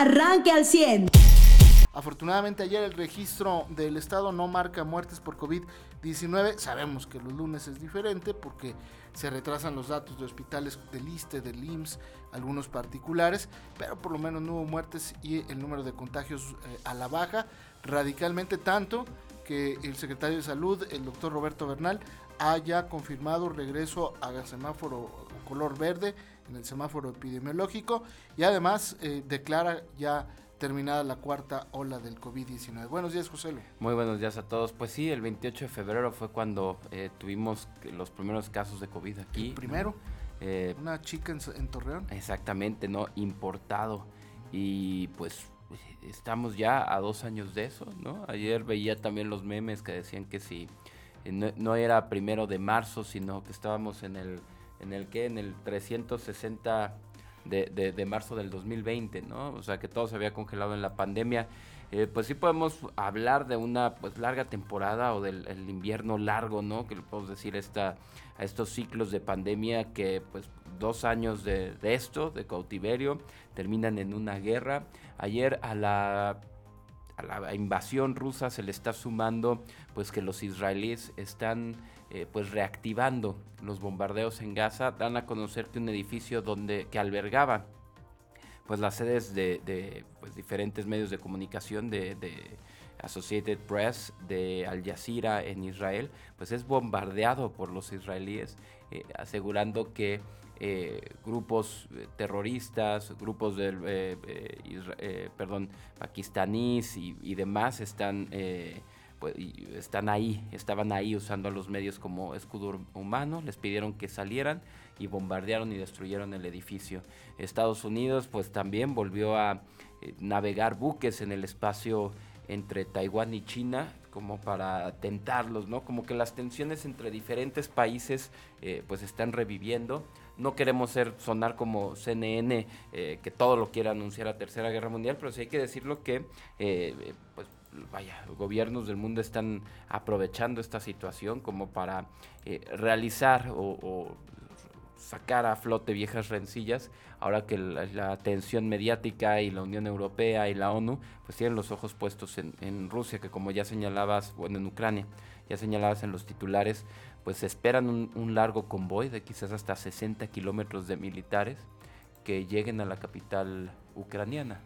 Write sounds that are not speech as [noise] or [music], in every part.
arranque al 100. Afortunadamente ayer el registro del estado no marca muertes por COVID-19. Sabemos que los lunes es diferente porque se retrasan los datos de hospitales del ISTE, del IMSS, algunos particulares, pero por lo menos no hubo muertes y el número de contagios eh, a la baja radicalmente tanto que el secretario de Salud, el doctor Roberto Bernal, haya confirmado regreso al semáforo color verde en el semáforo epidemiológico y además eh, declara ya terminada la cuarta ola del COVID-19. Buenos días, José. Muy buenos días a todos. Pues sí, el 28 de febrero fue cuando eh, tuvimos los primeros casos de COVID aquí. primero, eh, una chica en, en, Torreón. Exactamente, ¿no? Importado. Y pues estamos ya a dos años de eso, ¿no? Ayer veía también los memes que decían que si no, no era primero de marzo, sino que estábamos en el, en el que, en el 360 de, de, marzo del 2020, ¿no? O sea, que todo se había congelado en la pandemia. Eh, pues sí podemos hablar de una pues larga temporada o del invierno largo, ¿no? Que le podemos decir esta, a estos ciclos de pandemia que pues dos años de, de esto, de cautiverio, terminan en una guerra. Ayer a la a la invasión rusa se le está sumando pues que los israelíes están eh, pues reactivando los bombardeos en Gaza, dan a conocer que un edificio donde que albergaba pues las sedes de, pues, diferentes medios de comunicación de, Associated Press, de Al Jazeera en Israel, pues es bombardeado por los israelíes, eh, asegurando que eh, grupos terroristas, grupos del, perdón, pakistaníes y, y demás están pues, están ahí, estaban ahí usando a los medios como escudo humano, les pidieron que salieran y bombardearon y destruyeron el edificio. Estados Unidos pues también volvió a eh, navegar buques en el espacio entre Taiwán y China como para tentarlos, ¿no? Como que las tensiones entre diferentes países eh, pues están reviviendo. No queremos ser sonar como CNN eh, que todo lo quiera anunciar a Tercera Guerra Mundial, pero sí hay que decirlo que pues vaya, gobiernos del mundo están aprovechando esta situación como para eh, realizar o, sacar a flote viejas rencillas, ahora que la, atención mediática y la Unión Europea y la ONU pues tienen los ojos puestos en, Rusia, que como ya señalabas, bueno, en Ucrania, ya señalabas en los titulares, pues esperan un largo convoy de quizás hasta 60 kilómetros de militares que lleguen a la capital ucraniana.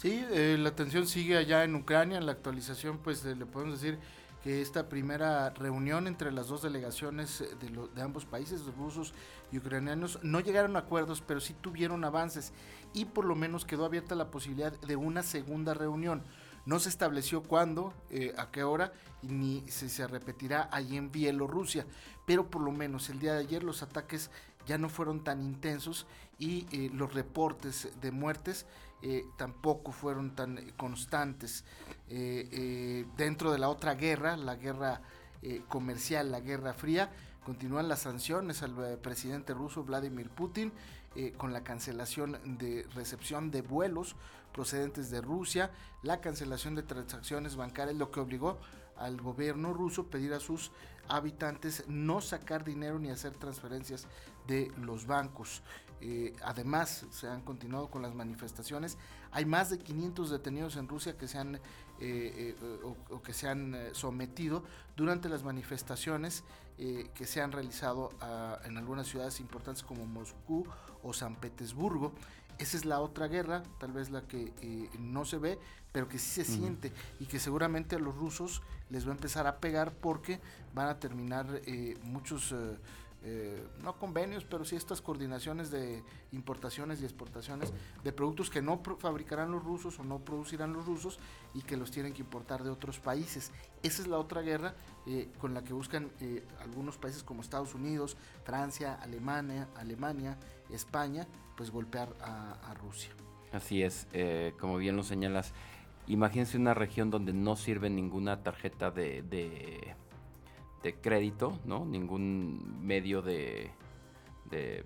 Sí, eh, la tensión sigue allá en Ucrania. En la actualización, pues le podemos decir que esta primera reunión entre las dos delegaciones eh, de, de, ambos países, los rusos y ucranianos, no llegaron a acuerdos, pero sí tuvieron avances y por lo menos quedó abierta la posibilidad de una segunda reunión. No se estableció cuándo, eh, a qué hora, ni si se repetirá allí en Bielorrusia, pero por lo menos el día de ayer los ataques ya no fueron tan intensos y los reportes de muertes eh, tampoco fueron tan constantes. Eh, eh, dentro de la otra guerra, la guerra comercial, la guerra fría, continúan las sanciones al presidente ruso Vladimir Putin con la cancelación de recepción de vuelos procedentes de Rusia, la cancelación de transacciones bancarias, lo que obligó al gobierno ruso a pedir a sus habitantes no sacar dinero ni hacer transferencias de los bancos. Eh, además, se han continuado con las manifestaciones. Hay más de 500 detenidos en Rusia que se han, eh, eh, o, que se han sometido durante las manifestaciones que se han realizado ah, en algunas ciudades importantes como Moscú o San Petersburgo. Esa es la otra guerra, tal vez la que no se ve, pero que sí se siente y que seguramente a los rusos les va a empezar a pegar porque van a terminar muchos eh, no convenios, pero sí estas coordinaciones de importaciones y exportaciones de productos que no fabricarán los rusos o no producirán los rusos y que los tienen que importar de otros países. Esa es la otra guerra eh, con la que buscan eh, algunos países como Estados Unidos, Francia, Alemania, Alemania, España, pues golpear a, Rusia. Así es, como bien lo señalas, imagínense una región donde no sirve ninguna tarjeta de crédito, ¿no? Ningún medio de, de,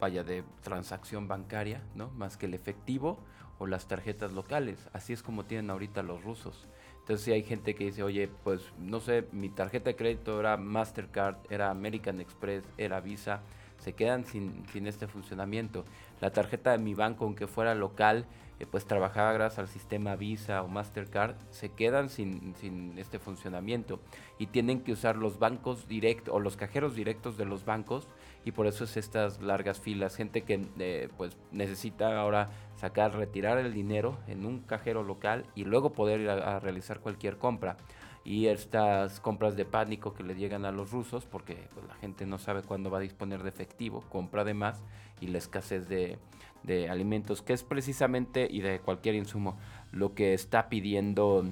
vaya, de transacción bancaria, ¿no? Más que el efectivo o las tarjetas locales. Así es como tienen ahorita los rusos. Entonces si hay gente que dice, oye, pues no sé, mi tarjeta de crédito era Mastercard, era American Express, era Visa, se quedan sin, sin este funcionamiento. La tarjeta de mi banco, aunque fuera local, eh, pues trabajaba gracias al sistema Visa o Mastercard, se quedan sin, sin este funcionamiento. Y tienen que usar los bancos directos o los cajeros directos de los bancos y por eso es estas largas filas, gente que eh, pues necesita ahora sacar, retirar el dinero en un cajero local y luego poder ir a realizar cualquier compra y estas compras de pánico que le llegan a los rusos porque pues, la gente no sabe cuándo va a disponer de efectivo, compra de más y la escasez de, alimentos, que es precisamente y de cualquier insumo lo que está pidiendo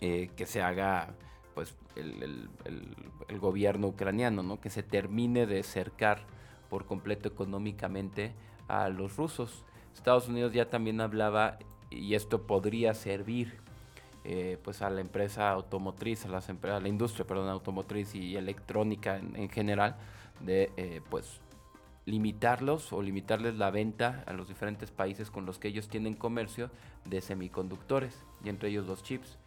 eh, que se haga pues el, el, gobierno ucraniano, ¿no? que se termine de cercar por completo económicamente a los rusos. Estados Unidos ya también hablaba y esto podría servir eh, pues a la empresa automotriz, a, las a la industria perdón, automotriz y electrónica en, general, de eh, pues limitarlos o limitarles la venta a los diferentes países con los que ellos tienen comercio de semiconductores y entre ellos los chips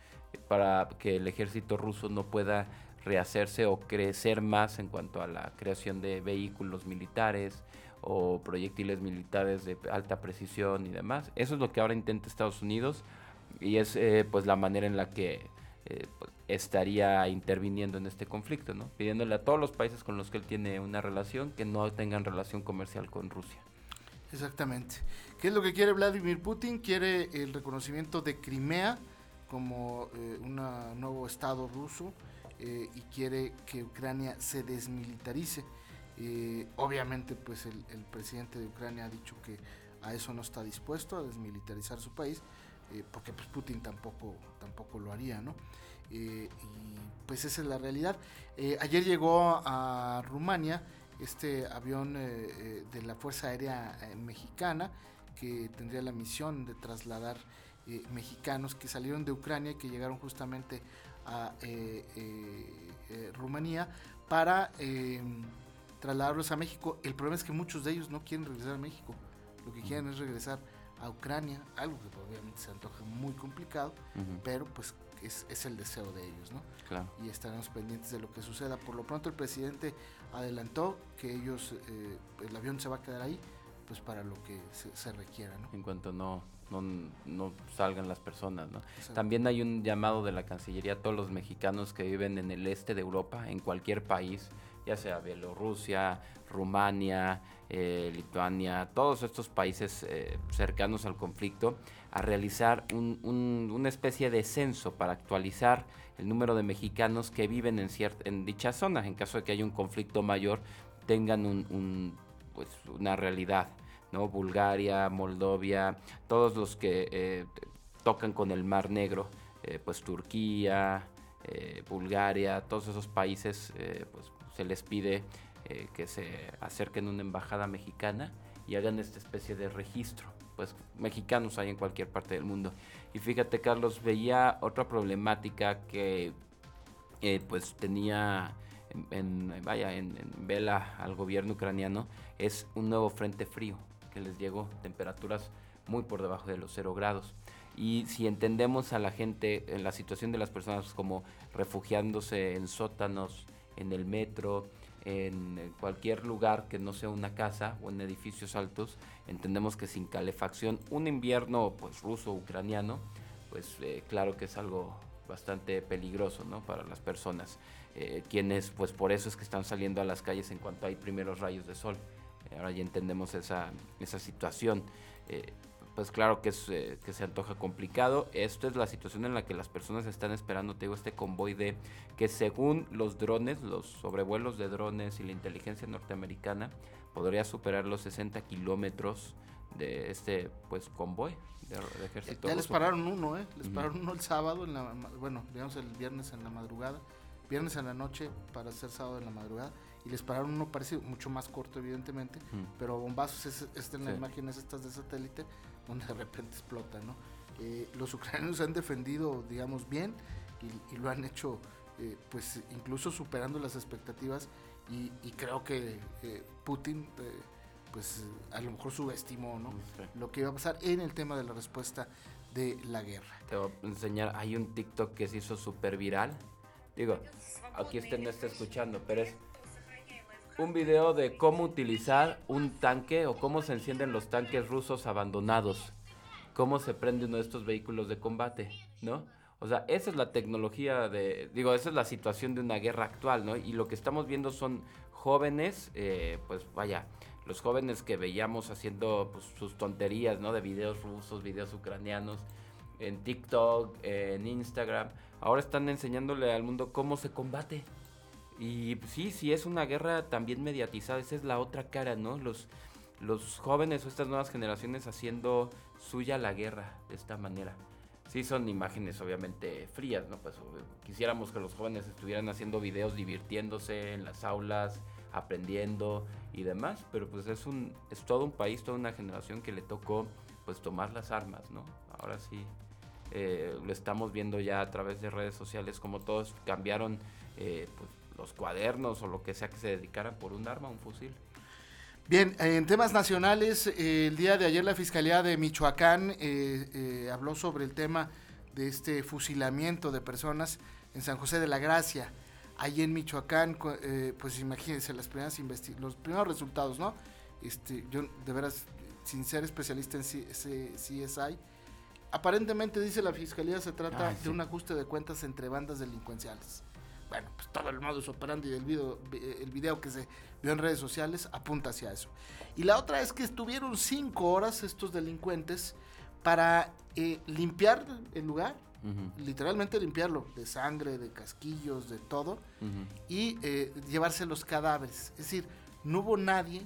para que el ejército ruso no pueda rehacerse o crecer más en cuanto a la creación de vehículos militares o proyectiles militares de alta precisión y demás. Eso es lo que ahora intenta Estados Unidos y es eh, pues la manera en la que eh, pues, estaría interviniendo en este conflicto, ¿no? Pidiéndole a todos los países con los que él tiene una relación que no tengan relación comercial con Rusia. Exactamente. ¿Qué es lo que quiere Vladimir Putin? Quiere el reconocimiento de Crimea como eh, un nuevo estado ruso y quiere que Ucrania se desmilitarice. obviamente, pues el presidente de Ucrania ha dicho que a eso no está dispuesto, a desmilitarizar su país, eh, porque pues Putin tampoco, tampoco lo haría, ¿no? Eh, y pues esa es la realidad. Eh, ayer llegó a Rumania este avión de la Fuerza Aérea Mexicana que tendría la misión de trasladar mexicanos que salieron de Ucrania y que llegaron justamente a Rumanía para trasladarlos a México. El problema es que muchos de ellos no quieren regresar a México, lo que quieren es regresar a Ucrania, algo que obviamente se antoja muy complicado, pero pues es, es, el deseo de ellos, ¿no? Claro. Y estaremos pendientes de lo que suceda. Por lo pronto el presidente adelantó que ellos, eh, el avión se va a quedar ahí, pues para lo que se, requiera, ¿no? En cuanto no, no, no salgan las personas, ¿no? También hay un llamado de la Cancillería a todos los mexicanos que viven en el este de Europa, en cualquier país, ya sea Bielorrusia, Rumania, eh, Lituania, todos estos países eh, cercanos al conflicto, a realizar una especie de censo para actualizar el número de mexicanos que viven en, en dicha zona, en caso de que haya un conflicto mayor, tengan un, pues, una realidad. ¿no? Bulgaria, Moldovia, todos los que eh, tocan con el Mar Negro, pues Turquía, Bulgaria, todos esos países, pues se les pide eh, que se acerquen a una embajada mexicana y hagan esta especie de registro. Pues mexicanos hay en cualquier parte del mundo. Y fíjate, Carlos, veía otra problemática que eh, pues tenía en, vaya, en, vela al gobierno ucraniano, es un nuevo frente frío que les llegó, temperaturas muy por debajo de los cero grados. Y si entendemos a la gente, en la situación de las personas como refugiándose en sótanos, en el metro, en cualquier lugar que no sea una casa o en edificios altos, entendemos que sin calefacción, un invierno pues ruso, ucraniano, pues eh, claro que es algo bastante peligroso ¿no? para las personas, eh, quienes pues por eso es que están saliendo a las calles en cuanto hay primeros rayos de sol. Eh, ahora ya entendemos esa, esa situación pues claro que, es, eh, que se antoja complicado. Esto es la situación en la que las personas están esperando, te digo, este convoy de que según los drones, los sobrevuelos de drones y la inteligencia norteamericana, podría superar los 60 kilómetros de este pues convoy de, ejército. Ya les pararon uno, ¿eh? Les pararon uno el sábado, en la, bueno, digamos el viernes en la madrugada, viernes en la noche para hacer sábado en la madrugada y les pararon uno parece mucho más corto evidentemente, pero bombazos es, es en las imágenes estas de satélite donde de repente explota, ¿no? Eh, los ucranianos han defendido, digamos, bien y, lo han hecho, eh, pues, incluso superando las expectativas y, creo que eh, Putin, pues, a lo mejor subestimó, ¿no? Lo que iba a pasar en el tema de la respuesta de la guerra. Te voy a enseñar, hay un TikTok que se hizo súper viral. Digo, aquí usted no está escuchando, pero es un video de cómo utilizar un tanque o cómo se encienden los tanques rusos abandonados. Cómo se prende uno de estos vehículos de combate, ¿no? O sea, esa es la tecnología de, digo, esa es la situación de una guerra actual, ¿no? Y lo que estamos viendo son jóvenes, eh, pues vaya, los jóvenes que veíamos haciendo pues, sus tonterías, ¿no? De videos rusos, videos ucranianos, en TikTok, en Instagram, ahora están enseñándole al mundo cómo se combate. Y pues, sí, sí es una guerra también mediatizada, esa es la otra cara, ¿no? Los, los jóvenes o estas nuevas generaciones haciendo suya la guerra de esta manera sí son imágenes obviamente frías, ¿no? Pues quisiéramos que los jóvenes estuvieran haciendo videos divirtiéndose en las aulas, aprendiendo y demás, pero pues es un es todo un país, toda una generación que le tocó pues tomar las armas, ¿no? Ahora sí eh, lo estamos viendo ya a través de redes sociales como todos cambiaron eh, pues, los cuadernos o lo que sea que se dedicaran por un arma, un fusil. Bien, en temas nacionales, eh, el día de ayer la Fiscalía de Michoacán eh, eh, habló sobre el tema de este fusilamiento de personas en San José de la Gracia. Ahí en Michoacán, pues imagínense las primeras los primeros resultados, ¿no? Este, yo de veras, sin ser especialista en CSI, aparentemente dice la Fiscalía se trata de un ajuste de cuentas entre bandas delincuenciales bueno, pues todo el modus operandi del video, el video que se vio en redes sociales apunta hacia eso. Y la otra es que estuvieron cinco horas estos delincuentes para eh, limpiar el lugar, literalmente limpiarlo de sangre, de casquillos, de todo, y eh, llevarse los cadáveres. Es decir, no hubo nadie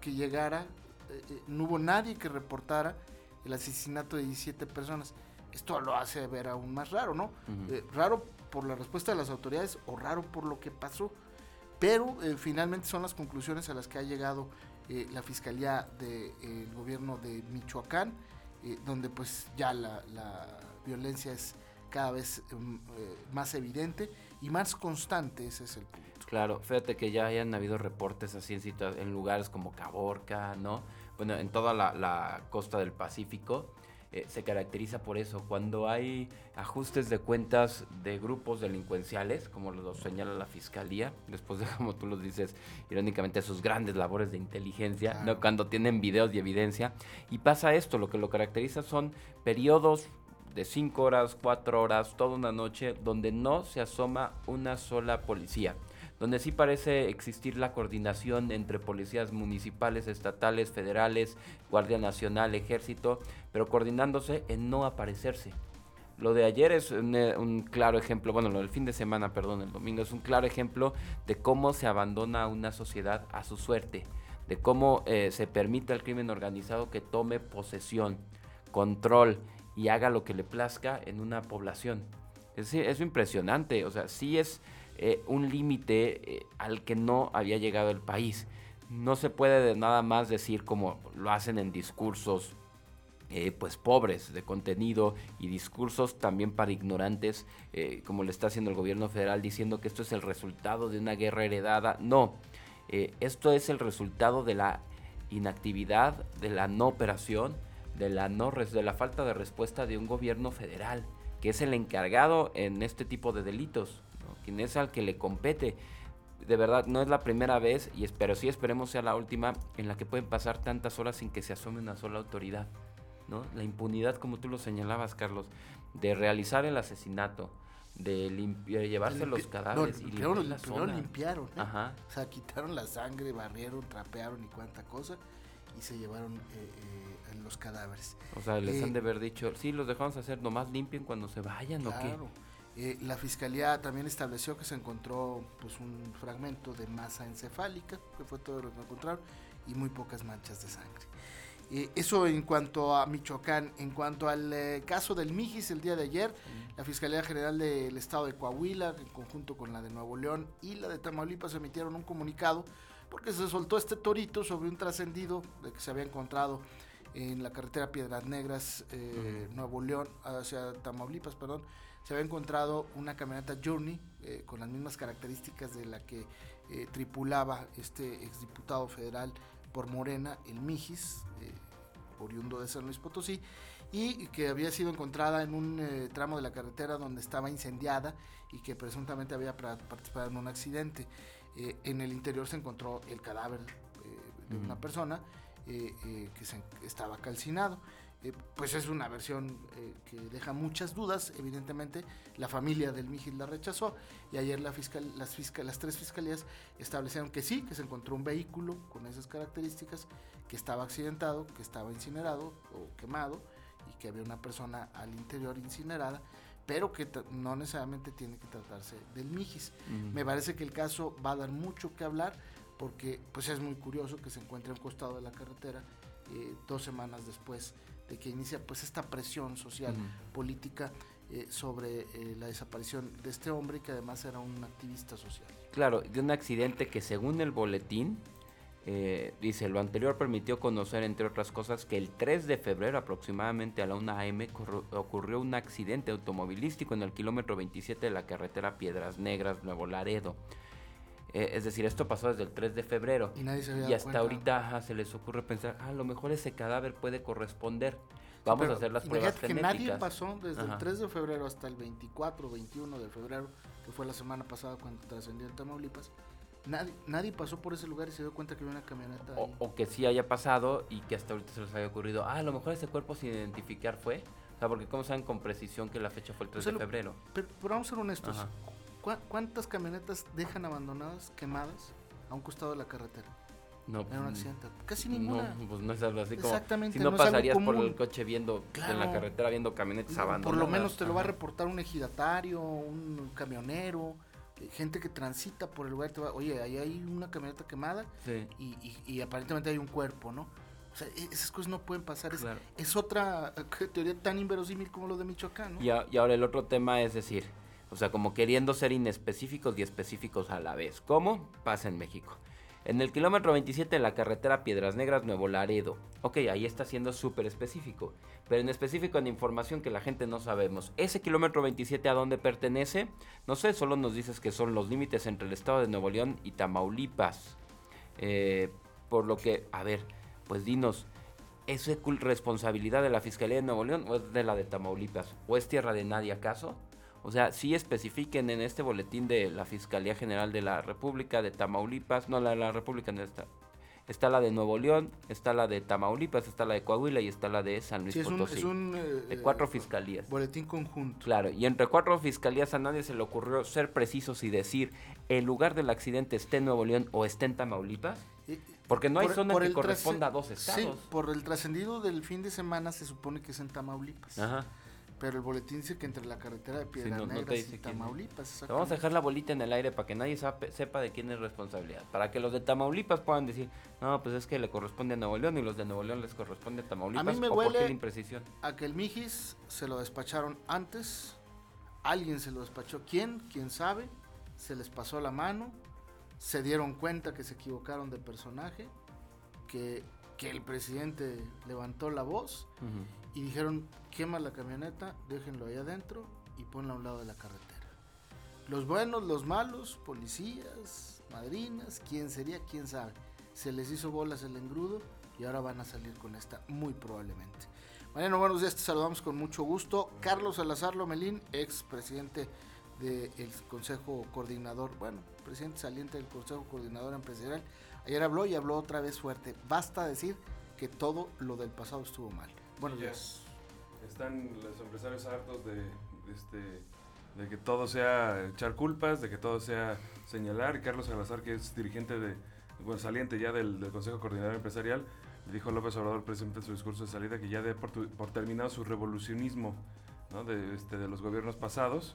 que llegara, eh, no hubo nadie que reportara el asesinato de 17 personas. Esto lo hace ver aún más raro, ¿no? raro por la respuesta de las autoridades o raro por lo que pasó. Pero eh, finalmente son las conclusiones a las que ha llegado eh, la Fiscalía del gobierno de Michoacán, eh, donde pues ya la, violencia es cada vez em, más evidente y más constante, ese es el punto. Claro, fíjate que ya hayan habido reportes así en, en lugares como Caborca, ¿no? Bueno, en toda la, la costa del Pacífico, eh, se caracteriza por eso. Cuando hay ajustes de cuentas de grupos delincuenciales, como lo señala la fiscalía, después de, [laughs] como tú los dices, irónicamente, sus grandes labores de inteligencia, ¿no? cuando tienen videos y evidencia, y pasa esto, lo que lo caracteriza son periodos de 5 horas, 4 horas, toda una noche, donde no se asoma una sola policía donde sí parece existir la coordinación entre policías municipales, estatales, federales, Guardia Nacional, Ejército, pero coordinándose en no aparecerse. Lo de ayer es un, claro ejemplo, bueno, lo del fin de semana, perdón, el domingo, es un claro ejemplo de cómo se abandona una sociedad a su suerte, de cómo eh, se permite al crimen organizado que tome posesión, control y haga lo que le plazca en una población. Es impresionante, o sea, sí es eh, un límite eh, al que no había llegado el país. No se puede de nada más decir como lo hacen en discursos eh, pues pobres de contenido y discursos también para ignorantes, como le está haciendo el gobierno federal diciendo que esto es el resultado de una guerra heredada. No, esto es el resultado de la inactividad, de la no operación, de la, no de la falta de respuesta de un gobierno federal, que es el encargado en este tipo de delitos quien es al que le compete. De verdad, no es la primera vez, y espero sí esperemos sea la última, en la que pueden pasar tantas horas sin que se asome una sola autoridad. ¿no? La impunidad, como tú lo señalabas, Carlos, de realizar el asesinato, de llevarse los cadáveres y limpiar la zona. limpiaron, ¿eh? o sea, quitaron la sangre, barrieron, trapearon y cuánta cosa y se llevaron eh, eh, los cadáveres. O sea, les han de haber dicho, sí, los dejamos hacer, nomás limpien cuando se vayan o qué. Eh, la fiscalía también estableció que se encontró pues, un fragmento de masa encefálica, que fue todo lo que encontraron, y muy pocas manchas de sangre. Eh, eso en cuanto a Michoacán. En cuanto al eh, caso del Mijis, el día de ayer, la Fiscalía General del Estado de Coahuila, en conjunto con la de Nuevo León y la de Tamaulipas, emitieron un comunicado porque se soltó este torito sobre un trascendido de que se había encontrado en la carretera Piedras Negras, Nuevo León, hacia Tamaulipas, perdón, se había encontrado una camioneta Journey eh, con las mismas características de la que eh, tripulaba este exdiputado federal por Morena, el Mijis, eh, oriundo de San Luis Potosí, y que había sido encontrada en un tramo de la carretera donde estaba incendiada y que presuntamente había participado en un accidente. en el interior se encontró el cadáver de una persona que se, estaba calcinado. Pues es una versión que deja muchas dudas, evidentemente la familia del Mijil la rechazó y ayer la fiscal, las, fiscal, las tres fiscalías establecieron que sí, que se encontró un vehículo con esas características, que estaba accidentado, que estaba incinerado o quemado y que había una persona al interior incinerada, pero que no necesariamente tiene que tratarse del Mijis. Me parece que el caso va a dar mucho que hablar porque pues es muy curioso que se encuentre a un costado de la carretera eh, dos semanas después de que inicia pues esta presión social, política eh, sobre eh, la desaparición de este hombre que además era un activista social. Claro, de un accidente que según el boletín eh, dice, lo anterior permitió conocer, entre otras cosas, que el 3 de febrero, aproximadamente a la 1 am, ocurrió un accidente automovilístico en el kilómetro 27 de la carretera Piedras Negras, Nuevo Laredo. Eh, es decir, esto pasó desde el 3 de febrero. Y, hasta ahorita se les ocurre pensar, ah, a lo mejor ese cadáver puede corresponder. Vamos a hacer las pruebas que nadie pasó desde el 3 de febrero hasta el 24, 21 de febrero, que fue la semana pasada cuando trascendió en Tamaulipas Nadie, nadie pasó por ese lugar y se dio cuenta que había una camioneta. O, o, que sí haya pasado y que hasta ahorita se les haya ocurrido, ah, a lo mejor ese cuerpo sin identificar fue. O sea, porque ¿cómo saben con precisión que la fecha fue el 3 de febrero? Pero, vamos a ser honestos. ¿Cuántas camionetas dejan abandonadas, quemadas, a un costado de la carretera? No, en un pues, accidente. Casi ninguna. No, pues no es algo así como. Exactamente. Si no, pasarías por el coche viendo, en la carretera viendo camionetas abandonadas. Por lo menos te lo va a reportar un ejidatario, un camionero gente que transita por el lugar te va, oye, ahí hay una camioneta quemada y, aparentemente hay un cuerpo, ¿no? O sea, e, esas cosas no pueden pasar. Es, otra eh, teoría tan inverosímil como lo de Michoacán, ¿no? Y, y ahora el otro tema es decir, o sea, como queriendo ser inespecíficos y específicos a la vez. ¿Cómo? Pasa en México. En el kilómetro 27 de la carretera Piedras Negras Nuevo Laredo. Ok, ahí está siendo súper específico. Pero en específico en información que la gente no sabemos. ¿Ese kilómetro 27 a dónde pertenece? No sé, solo nos dices que son los límites entre el estado de Nuevo León y Tamaulipas. Eh, por lo que, a ver, pues dinos, ¿es responsabilidad de la Fiscalía de Nuevo León o es de la de Tamaulipas? ¿O es tierra de nadie acaso? O sea, sí especifiquen en este boletín de la Fiscalía General de la República de Tamaulipas, no la de la República, no está. Está la de Nuevo León, está la de Tamaulipas, está la de Coahuila y está la de San Luis Potosí. Un, eh, de cuatro fiscalías. Boletín conjunto. Claro, y entre cuatro fiscalías a nadie se le ocurrió ser precisos y decir el lugar del accidente esté en Nuevo León o esté en Tamaulipas. Porque no hay zona que corresponda a dos estados. Sí, por el trascendido del fin de semana se supone que es en Tamaulipas. Ajá. Pero el boletín dice que entre la carretera de Piedra Negra y Tamaulipas. Vamos a dejar la bolita en el aire para que nadie sepa de quién es responsabilidad. Para que los de Tamaulipas puedan decir, no, pues es que le corresponde a Nuevo León y los de Nuevo León les corresponde a Tamaulipas. A mí me huele imprecisión. a que el Mijis se lo despacharon antes, alguien se lo despachó. ¿Quién? ¿Quién sabe? Se les pasó la mano, se dieron cuenta que se equivocaron de personaje, que, que el presidente levantó la voz y dijeron, quema la camioneta, déjenlo ahí adentro y ponla a un lado de la carretera. Los buenos, los malos, policías, madrinas, quién sería, quién sabe. Se les hizo bolas el engrudo y ahora van a salir con esta, muy probablemente. Mariano, buenos días, te saludamos con mucho gusto. Carlos Salazar Lomelín, ex presidente del Consejo Coordinador, bueno, presidente saliente del Consejo Coordinador Empresarial, ayer habló y habló otra vez fuerte. Basta decir que todo lo del pasado estuvo mal. Buenos días. Están los empresarios hartos de, este, de que todo sea echar culpas, de que todo sea señalar. Carlos Salazar, que es dirigente de, bueno, saliente ya del, Consejo Coordinador Empresarial, le dijo López Obrador, presidente en su discurso de salida, que ya de por, terminado su revolucionismo de, este, de los gobiernos pasados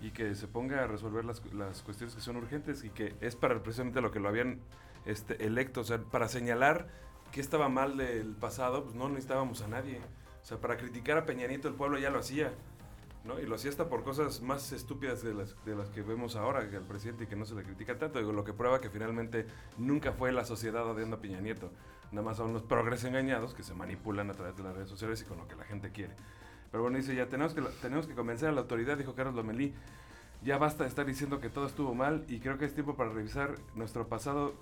y que se ponga a resolver las, las, cuestiones que son urgentes y que es para precisamente lo que lo habían este, electo, o sea, para señalar qué estaba mal del pasado, pues no necesitábamos a nadie. O sea, para criticar a Peña Nieto el pueblo ya lo hacía. ¿no? Y lo hacía hasta por cosas más estúpidas de las, de las que vemos ahora que al presidente y que no se le critica tanto. Lo que prueba que finalmente nunca fue la sociedad odiando a Peña Nieto. Nada más son los progresos engañados que se manipulan a través de las redes sociales y con lo que la gente quiere. Pero bueno, dice, ya tenemos que, tenemos que convencer a la autoridad, dijo Carlos Lomelí. Ya basta de estar diciendo que todo estuvo mal y creo que es tiempo para revisar nuestro pasado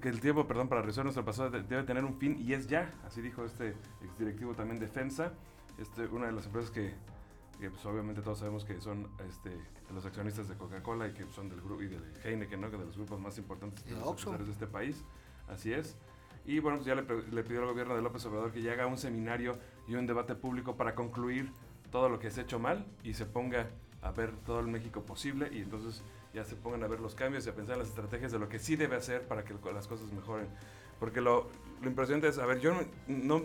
que el tiempo, perdón, para resolver nuestro pasado debe tener un fin y es ya, así dijo este exdirectivo también Defensa, este, una de las empresas que que pues, obviamente todos sabemos que son este, los accionistas de Coca-Cola y que son del grupo y de Heineken, ¿no? que de los grupos más importantes de los de este país. Así es. Y bueno, pues ya le, le, pidió al gobierno de López Obrador que ya haga un seminario y un debate público para concluir todo lo que se ha hecho mal y se ponga a ver todo el México posible y entonces ya se pongan a ver los cambios y a pensar en las estrategias de lo que sí debe hacer para que las cosas mejoren. Porque lo, lo impresionante es, a ver, yo no,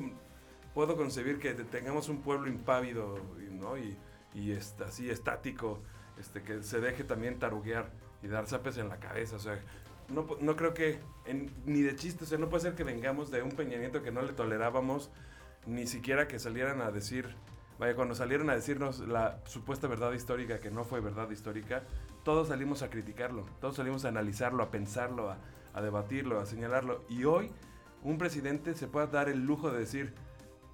puedo concebir que tengamos un pueblo impávido ¿no? y, y así estático, este, que se deje también taruguear y dar zapes en la cabeza. O sea, no, no creo que, ni de chiste, o sea, no puede ser que vengamos de un Peña que no le tolerábamos, ni siquiera que salieran a decir, vaya, cuando salieron a decirnos la supuesta verdad histórica, que no fue verdad histórica, todos salimos a criticarlo, todos salimos a analizarlo, a pensarlo, a, a debatirlo, a señalarlo. Y hoy un presidente se puede dar el lujo de decir,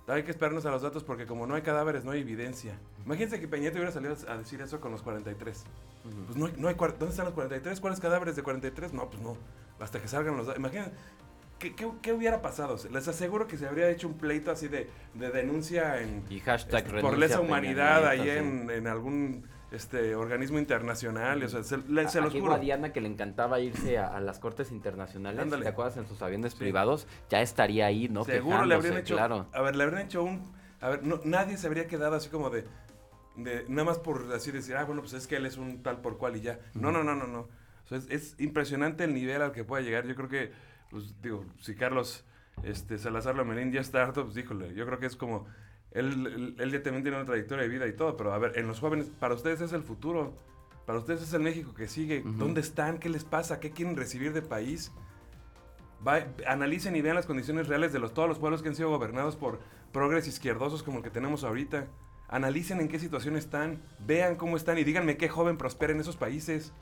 hay que esperarnos a los datos porque como no hay cadáveres, no hay evidencia. Imagínense que Peñete hubiera salido a decir eso con los 43. Pues no hay, no hay, ¿dónde están los 43? ¿Cuáles cadáveres de 43? No, pues no, hasta que salgan los datos. Imagínense, ¿qué, qué, hubiera pasado? Les aseguro que se habría hecho un pleito así de, de denuncia en... Y hashtag este, por lesa humanidad ahí en, en algún este organismo internacional, o sea, se, se los juro. a Diana que le encantaba irse a, las cortes internacionales, ¿te acuerdas? En sus aviones privados, ya estaría ahí, ¿no? Seguro le habrían hecho, claro. a ver, le habrían hecho un, a ver, no, nadie se habría quedado así como de, de, nada más por así decir, ah, bueno, pues es que él es un tal por cual y ya. No, no, no, no, no. es, impresionante el nivel al que pueda llegar. Yo creo que, pues digo, si Carlos este, Salazar Lomelín ya está harto, pues díjole, yo creo que es como él, él, ya también tiene una trayectoria de vida y todo, pero a ver, en los jóvenes, para ustedes es el futuro. Para ustedes es el México que sigue. ¿Dónde están? ¿Qué les pasa? ¿Qué quieren recibir de país? analicen y vean las condiciones reales de los, todos los pueblos que han sido gobernados por progres izquierdosos como el que tenemos ahorita. Analicen en qué situación están, vean cómo están y díganme qué joven prospera en esos países.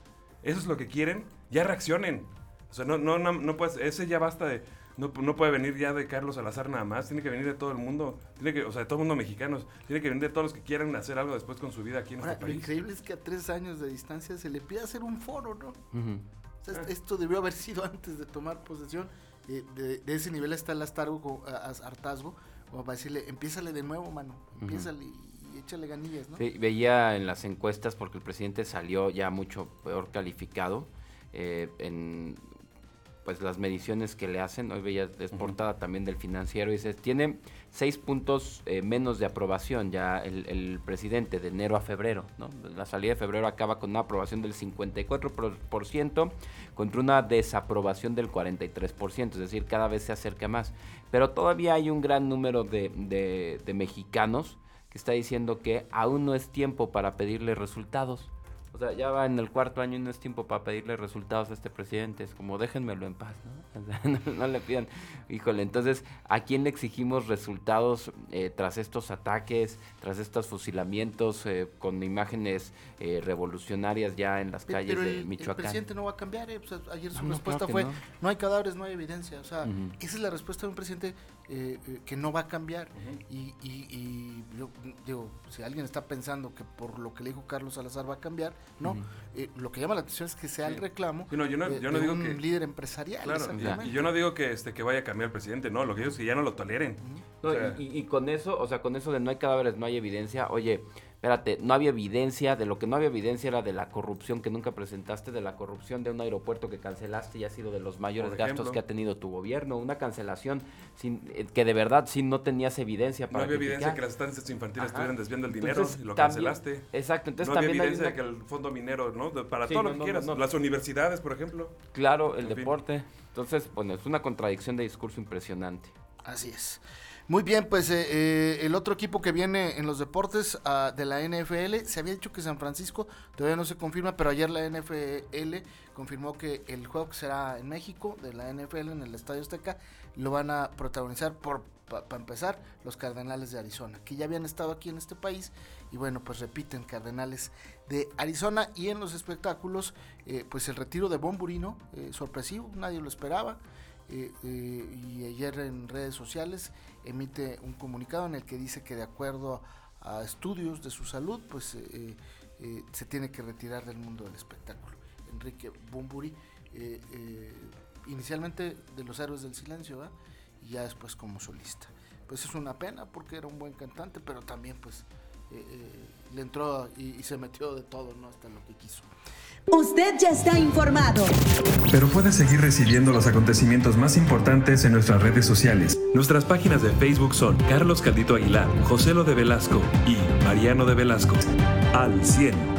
¿Eso es lo que quieren? Ya reaccionen. O sea, no, no, no, no puedes, ese ya basta de, no, no, puede venir ya de Carlos Salazar nada más, tiene que venir de todo el mundo, tiene que, o sea, de todo el mundo mexicano, tiene que venir de todos los que quieran hacer algo después con su vida aquí en este país. Lo increíble es que a tres años de distancia se le pide hacer un foro, ¿no? o sea, esto debió haber sido antes de tomar posesión. Eh, de, ese nivel está el astargo, hartazgo, como para decirle, empiézale de nuevo, mano, empiézale y échale ganillas, ¿no? Sí, veía en las encuestas, porque el presidente salió ya mucho peor calificado, eh, en pues las mediciones que le hacen, hoy veía es portada también del financiero, dice, tiene seis puntos eh, menos de aprobación ya el, presidente de enero a febrero, ¿no? La salida de febrero acaba con una aprobación del 54% contra una desaprobación del 43%, es decir, cada vez se acerca más. Pero todavía hay un gran número de, de, de mexicanos que está diciendo que aún no es tiempo para pedirle resultados. O sea, ya va en el cuarto año y no es tiempo para pedirle resultados a este presidente. Es como, déjenmelo en paz, [laughs] ¿no? no, le pidan. Híjole, entonces, ¿a quién le exigimos resultados eh, tras estos ataques, tras estos fusilamientos eh, con imágenes eh, revolucionarias ya en las calles de Michoacán? el presidente no va a cambiar. ayer su respuesta fue, no. hay cadáveres, no hay evidencia. O sea, esa es la respuesta de un presidente que no va a cambiar. y, y yo digo, si alguien está pensando que por lo que le dijo Carlos Salazar va a cambiar, no, eh, lo que llama la atención es que sea el reclamo yo no, de, digo un líder empresarial. y, yo no digo que este que vaya a cambiar el presidente, no, lo que digo es que ya no lo toleren. y, y, con eso, o sea, con eso de no hay cadáveres, no hay evidencia, oye, espérate, no había evidencia, de lo que no había evidencia era de la corrupción que nunca presentaste, de la corrupción de un aeropuerto que cancelaste y ha sido de los mayores gastos que ha tenido tu gobierno, una cancelación sin eh, que de verdad sí no tenías evidencia para No había evidencia que las estancias infantiles estuvieran desviando el dinero y lo cancelaste. Exacto, entonces no había evidencia de que el fondo minero, ¿no? para todo lo que quieras, las universidades, por ejemplo. Claro, el deporte. Entonces, bueno, es una contradicción de discurso impresionante. Así es. Muy bien, pues eh, eh, el otro equipo que viene en los deportes uh, de la NFL, se había dicho que San Francisco, todavía no se confirma, pero ayer la NFL confirmó que el juego que será en México, de la NFL en el Estadio Azteca, lo van a protagonizar por para empezar, los Cardenales de Arizona, que ya habían estado aquí en este país y bueno, pues repiten Cardenales de Arizona y en los espectáculos, eh, pues el retiro de Bomburino, sorpresivo, nadie lo esperaba, eh, eh, y ayer en redes sociales emite un comunicado en el que dice que de acuerdo a, estudios de su salud, pues eh, se tiene que retirar del mundo del espectáculo. Enrique Bumburi, inicialmente de los Héroes del Silencio, y ya después como solista. Pues es una pena porque era un buen cantante, pero también pues le entró y, y, se metió de todo, ¿no? Hasta lo que quiso. Usted ya está informado. Pero puede seguir recibiendo los acontecimientos más importantes en nuestras redes sociales. Nuestras páginas de Facebook son Carlos Caldito Aguilar, José Lo de Velasco y Mariano de Velasco. Al 100.